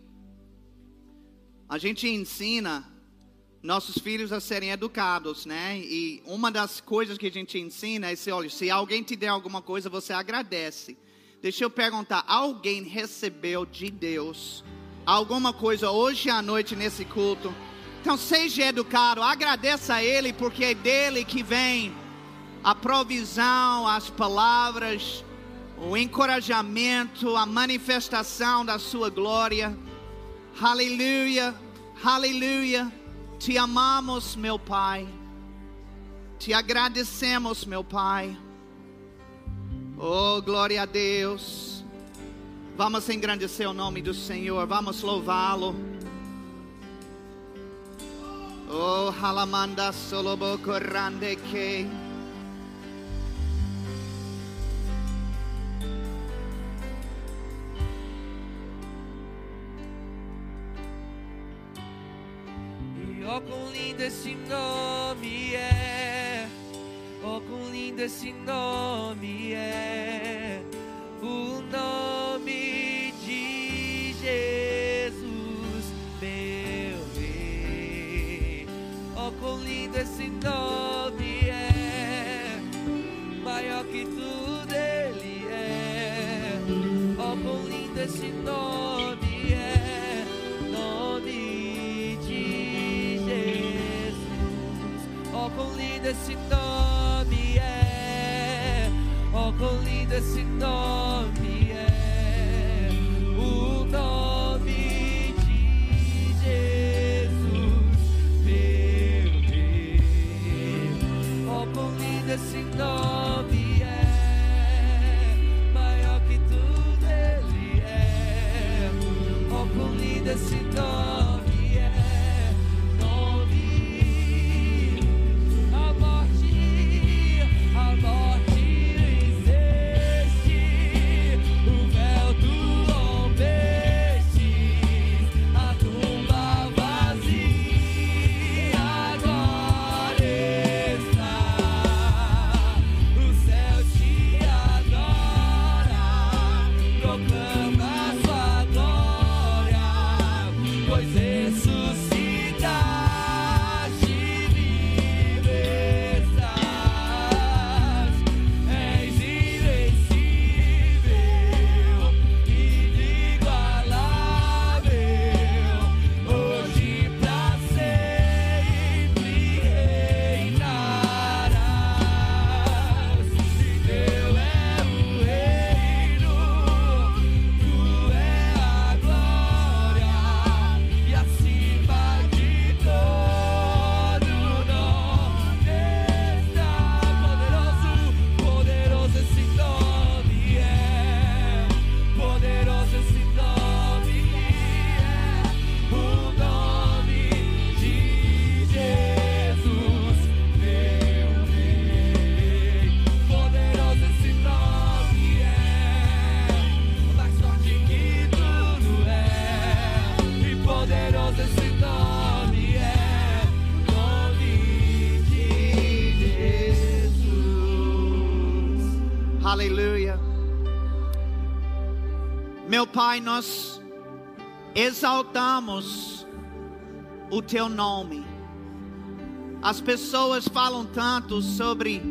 a gente ensina nossos filhos a serem educados, né? E uma das coisas que a gente ensina é se, olha, se alguém te der alguma coisa, você agradece. Deixa eu perguntar: alguém recebeu de Deus alguma coisa hoje à noite nesse culto? Então seja educado, agradeça a Ele, porque é dele que vem a provisão, as palavras, o encorajamento, a manifestação da Sua glória. Aleluia, aleluia. Te amamos, meu Pai. Te agradecemos, meu Pai. Oh, glória a Deus. Vamos engrandecer o nome do Senhor, vamos louvá-lo. Oh, halamanda solobo corrande que. E oh, quão lindo esse nome é. Oh, quão lindo esse nome é. O nome esse nome é. Maior que tudo ele é. Oh, quão lindo esse nome é. Nome de Jesus. Oh, quão lindo esse nome é. Oh, quão lindo esse nome esse nome é. Maior que tudo ele é. Oh, quão lindo esse nome Pai, nós exaltamos o teu nome. As pessoas falam tanto sobre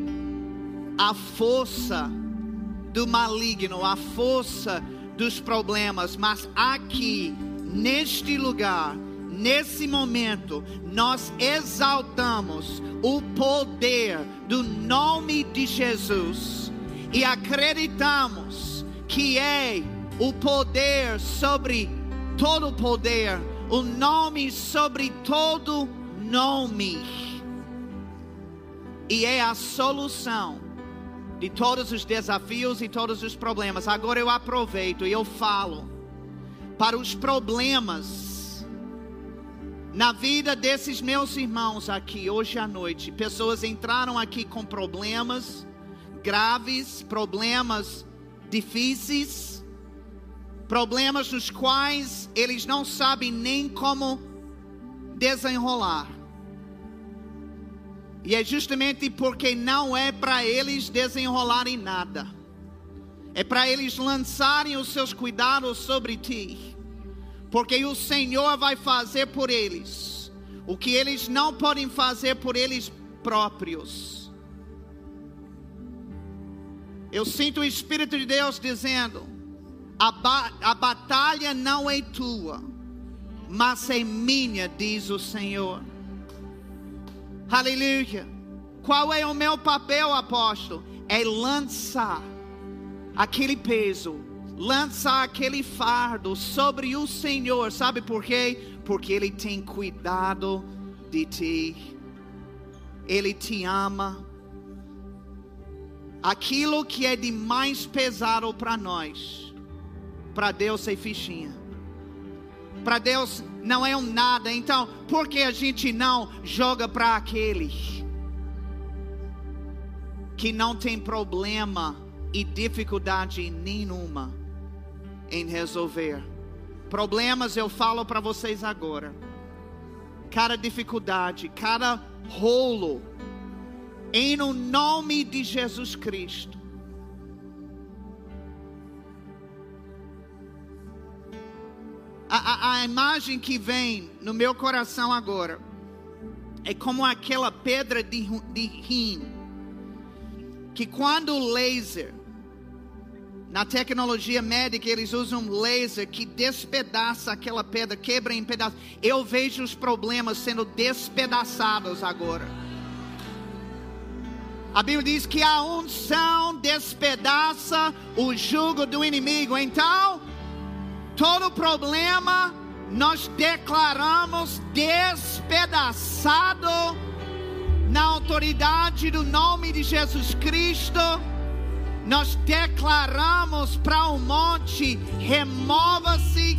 a força do maligno, a força dos problemas, mas aqui, neste lugar, nesse momento, nós exaltamos o poder do nome de Jesus e acreditamos que é o poder sobre todo poder, o nome sobre todo nome. E é a solução de todos os desafios e todos os problemas. Agora eu aproveito e eu falo para os problemas na vida desses meus irmãos aqui hoje à noite. Pessoas entraram aqui com problemas graves, problemas difíceis, problemas nos quais eles não sabem nem como desenrolar. E é justamente porque não é para eles desenrolarem nada. É para eles lançarem os seus cuidados sobre ti. Porque o Senhor vai fazer por eles o que eles não podem fazer por eles próprios. Eu sinto o Espírito de Deus dizendo: a, ba a batalha não é tua, mas é minha, diz o Senhor. Aleluia. Qual é o meu papel, apóstolo? É lançar aquele peso, lançar aquele fardo sobre o Senhor. Sabe por quê? Porque Ele tem cuidado de ti. Ele te ama. Aquilo que é de mais pesado para nós, para Deus é fichinha. Para Deus não é um nada. Então, por que a gente não joga para aquele que não tem problema e dificuldade nenhuma em resolver? Problemas eu falo para vocês agora. Cada dificuldade, cada rolo, em nome de Jesus Cristo. A, a, imagem que vem no meu coração agora é como aquela pedra de, de rim que quando o laser na tecnologia médica eles usam um laser que despedaça aquela pedra, quebra em pedaços. Eu vejo os problemas sendo despedaçados agora. A Bíblia diz que a unção despedaça o jugo do inimigo. Então, todo problema nós declaramos despedaçado na autoridade do nome de Jesus Cristo. Nós declaramos para o monte: remova-se,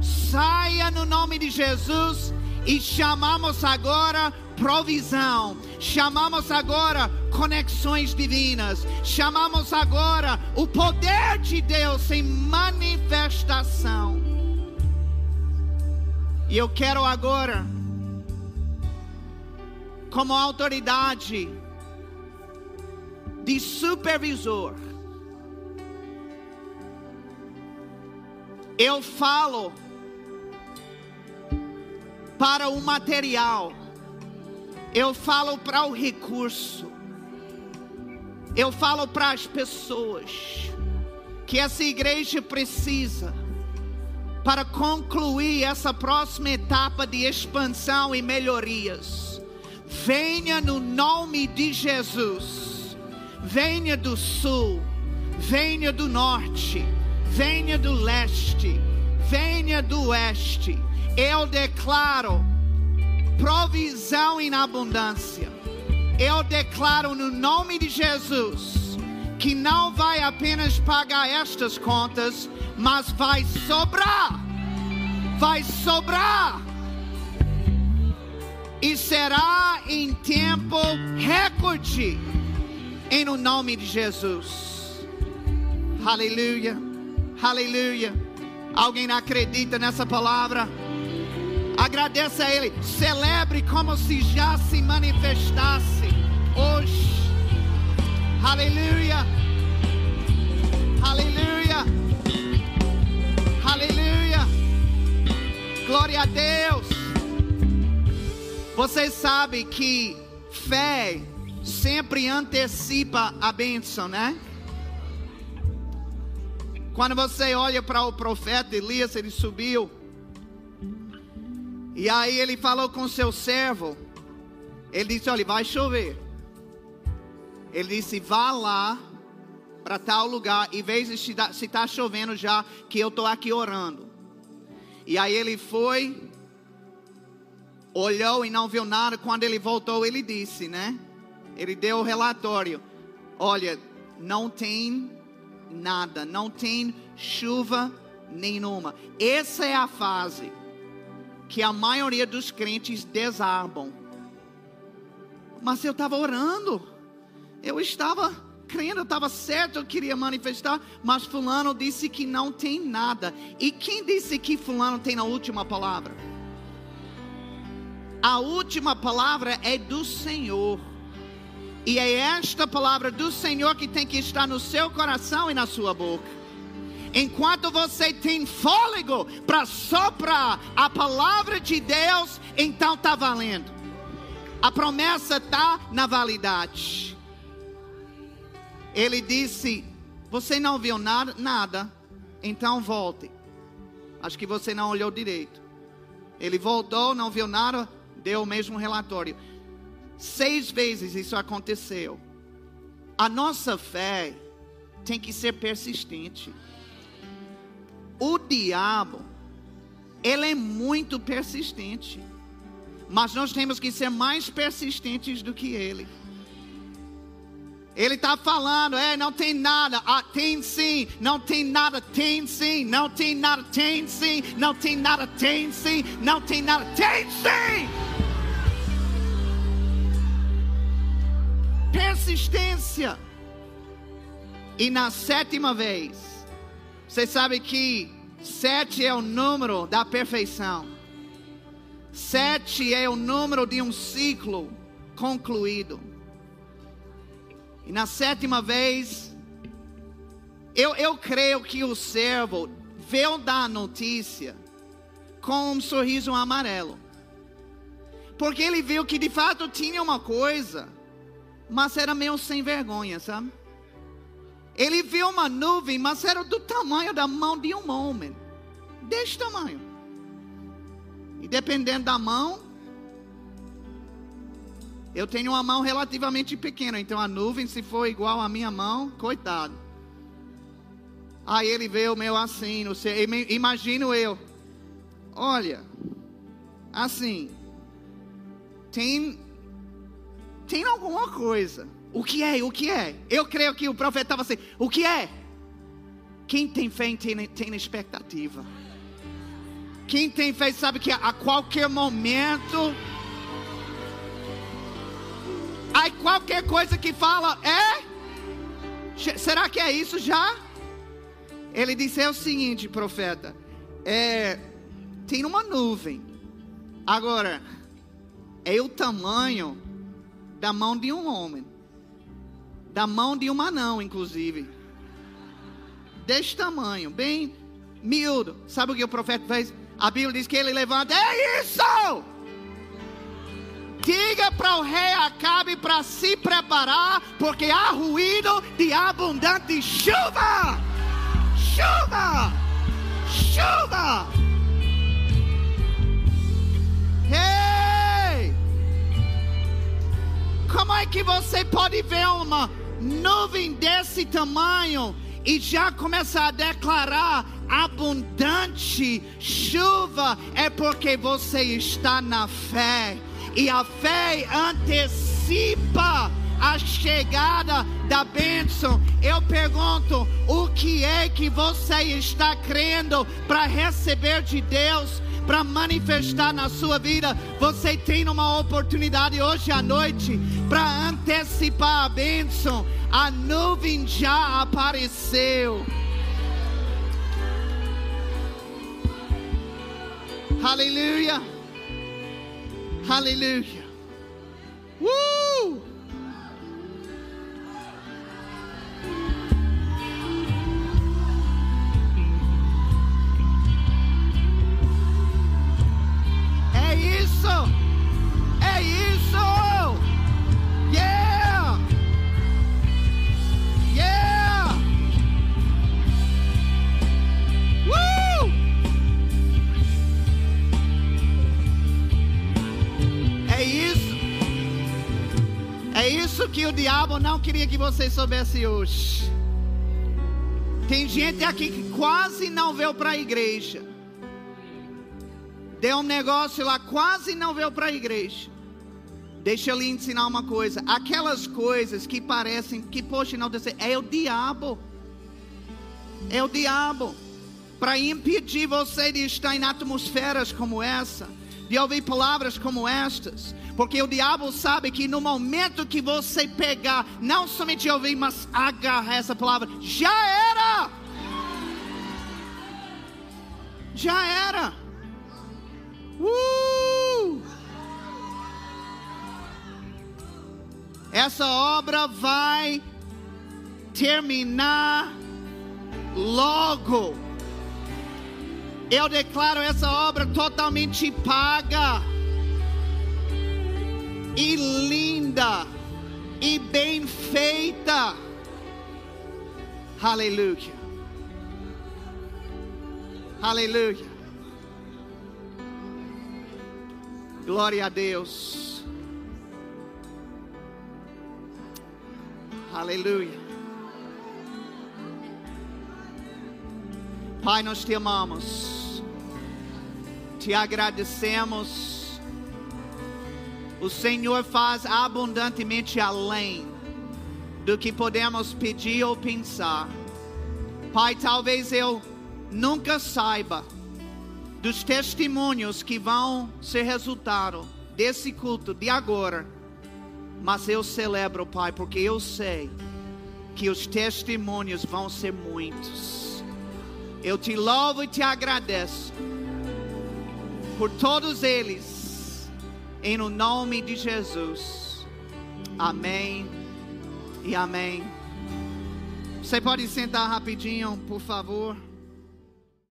saia no nome de Jesus. E chamamos agora provisão, chamamos agora conexões divinas, chamamos agora o poder de Deus em manifestação. E eu quero agora, como autoridade de supervisor, eu falo para o material, eu falo para o recurso, eu falo para as pessoas que essa igreja precisa para concluir essa próxima etapa de expansão e melhorias. Venha no nome de Jesus. Venha do sul, venha do norte, venha do leste, venha do oeste. Eu declaro provisão em abundância. Eu declaro no nome de Jesus que não vai apenas pagar estas contas, mas vai sobrar. Vai sobrar. E será em tempo recorde. Em nome de Jesus. Aleluia. Aleluia. Alguém acredita nessa palavra? Agradeça a Ele. Celebre como se já se manifestasse hoje. Aleluia. Aleluia. Glória a Deus. Você sabe que fé sempre antecipa a bênção, né? Quando você olha para o profeta Elias, ele subiu. E aí ele falou com seu servo. Ele disse: Olha, vai chover. Ele disse: Vá lá para tal lugar e veja se está chovendo já, que eu estou aqui orando. E aí ele foi, olhou e não viu nada. Quando ele voltou, ele disse, né? Ele deu o relatório: Olha, não tem nada, não tem chuva nenhuma. Essa é a fase que a maioria dos crentes desabam. Mas eu estava orando, eu estava crendo, eu estava certo, eu queria manifestar, mas Fulano disse que não tem nada. E quem disse que Fulano tem a última palavra? A última palavra é do Senhor. E é esta palavra do Senhor que tem que estar no seu coração e na sua boca. Enquanto você tem fôlego para soprar a palavra de Deus, então está valendo. A promessa está na validade. Ele disse: Você não viu nada, nada, então volte. Acho que você não olhou direito. Ele voltou, não viu nada, deu o mesmo relatório. Seis vezes isso aconteceu. A nossa fé tem que ser persistente. O diabo, ele é muito persistente. Mas nós temos que ser mais persistentes do que ele. Ele está falando, é, não tem nada, ah, tem sim, não tem nada, tem sim, não tem nada, tem sim, não tem nada, tem sim, não tem nada, tem sim. Persistência. E na sétima vez, você sabe que sete é o número da perfeição. Sete é o número de um ciclo concluído. E na sétima vez, eu, eu creio que o servo veio dar notícia com um sorriso amarelo. Porque ele viu que de fato tinha uma coisa, mas era meio sem vergonha, sabe? Ele viu uma nuvem, mas era do tamanho da mão de um homem. Desse tamanho. E dependendo da mão, eu tenho uma mão relativamente pequena, então a nuvem, se for igual à minha mão, coitado. Aí ele vê o meu assim, não sei, imagino eu. Olha, assim, tem, tem alguma coisa. O que é? O que é? Eu creio que o profeta estava assim: o que é? Quem tem fé tem, tem expectativa. Quem tem fé sabe que a qualquer momento, aí qualquer coisa que fala é. Será que é isso já? Ele disse é o seguinte, profeta, é, tem uma nuvem. Agora, é o tamanho da mão de um homem da mão de um anão, inclusive. Deste tamanho, bem miúdo. Sabe o que o profeta fez? A Bíblia diz que ele levanta, é isso! Diga para o rei Acabe para se preparar, porque há ruído de abundante chuva! Chuva! Chuva! Ei! Como é que você pode ver uma nuvem desse tamanho e já começa a declarar abundante chuva, é porque você está na fé, e a fé antecipa a chegada da bênção. Eu pergunto: o que é que você está crendo para receber de Deus? Para manifestar na sua vida. Você tem uma oportunidade hoje à noite para antecipar a bênção. A nuvem já apareceu. Aleluia. Aleluia. Uh! É isso! É isso! Yeah! Yeah! Uh! É isso! É isso que o diabo não queria que vocês soubessem hoje. Tem gente aqui que quase não veio para a igreja Deu um negócio lá, quase não veio para a igreja. Deixa eu lhe ensinar uma coisa. Aquelas coisas que parecem que, poxa, não é o diabo. É o diabo. Para impedir você de estar em atmosferas como essa, de ouvir palavras como estas. Porque o diabo sabe que no momento que você pegar, não somente ouvir, mas agarrar essa palavra, já era. Já era. Uh! Essa obra vai terminar logo. Eu declaro essa obra totalmente paga e linda e bem feita. Aleluia. Aleluia. Glória a Deus. Aleluia. Pai, nós te amamos. Te agradecemos. O Senhor faz abundantemente além do que podemos pedir ou pensar. Pai, talvez eu nunca saiba dos testemunhos que vão ser resultado desse culto de agora. Mas eu celebro, Pai, porque eu sei que os testemunhos vão ser muitos. Eu te louvo e te agradeço por todos eles, em no nome de Jesus. Amém e amém. Você pode sentar rapidinho, por favor.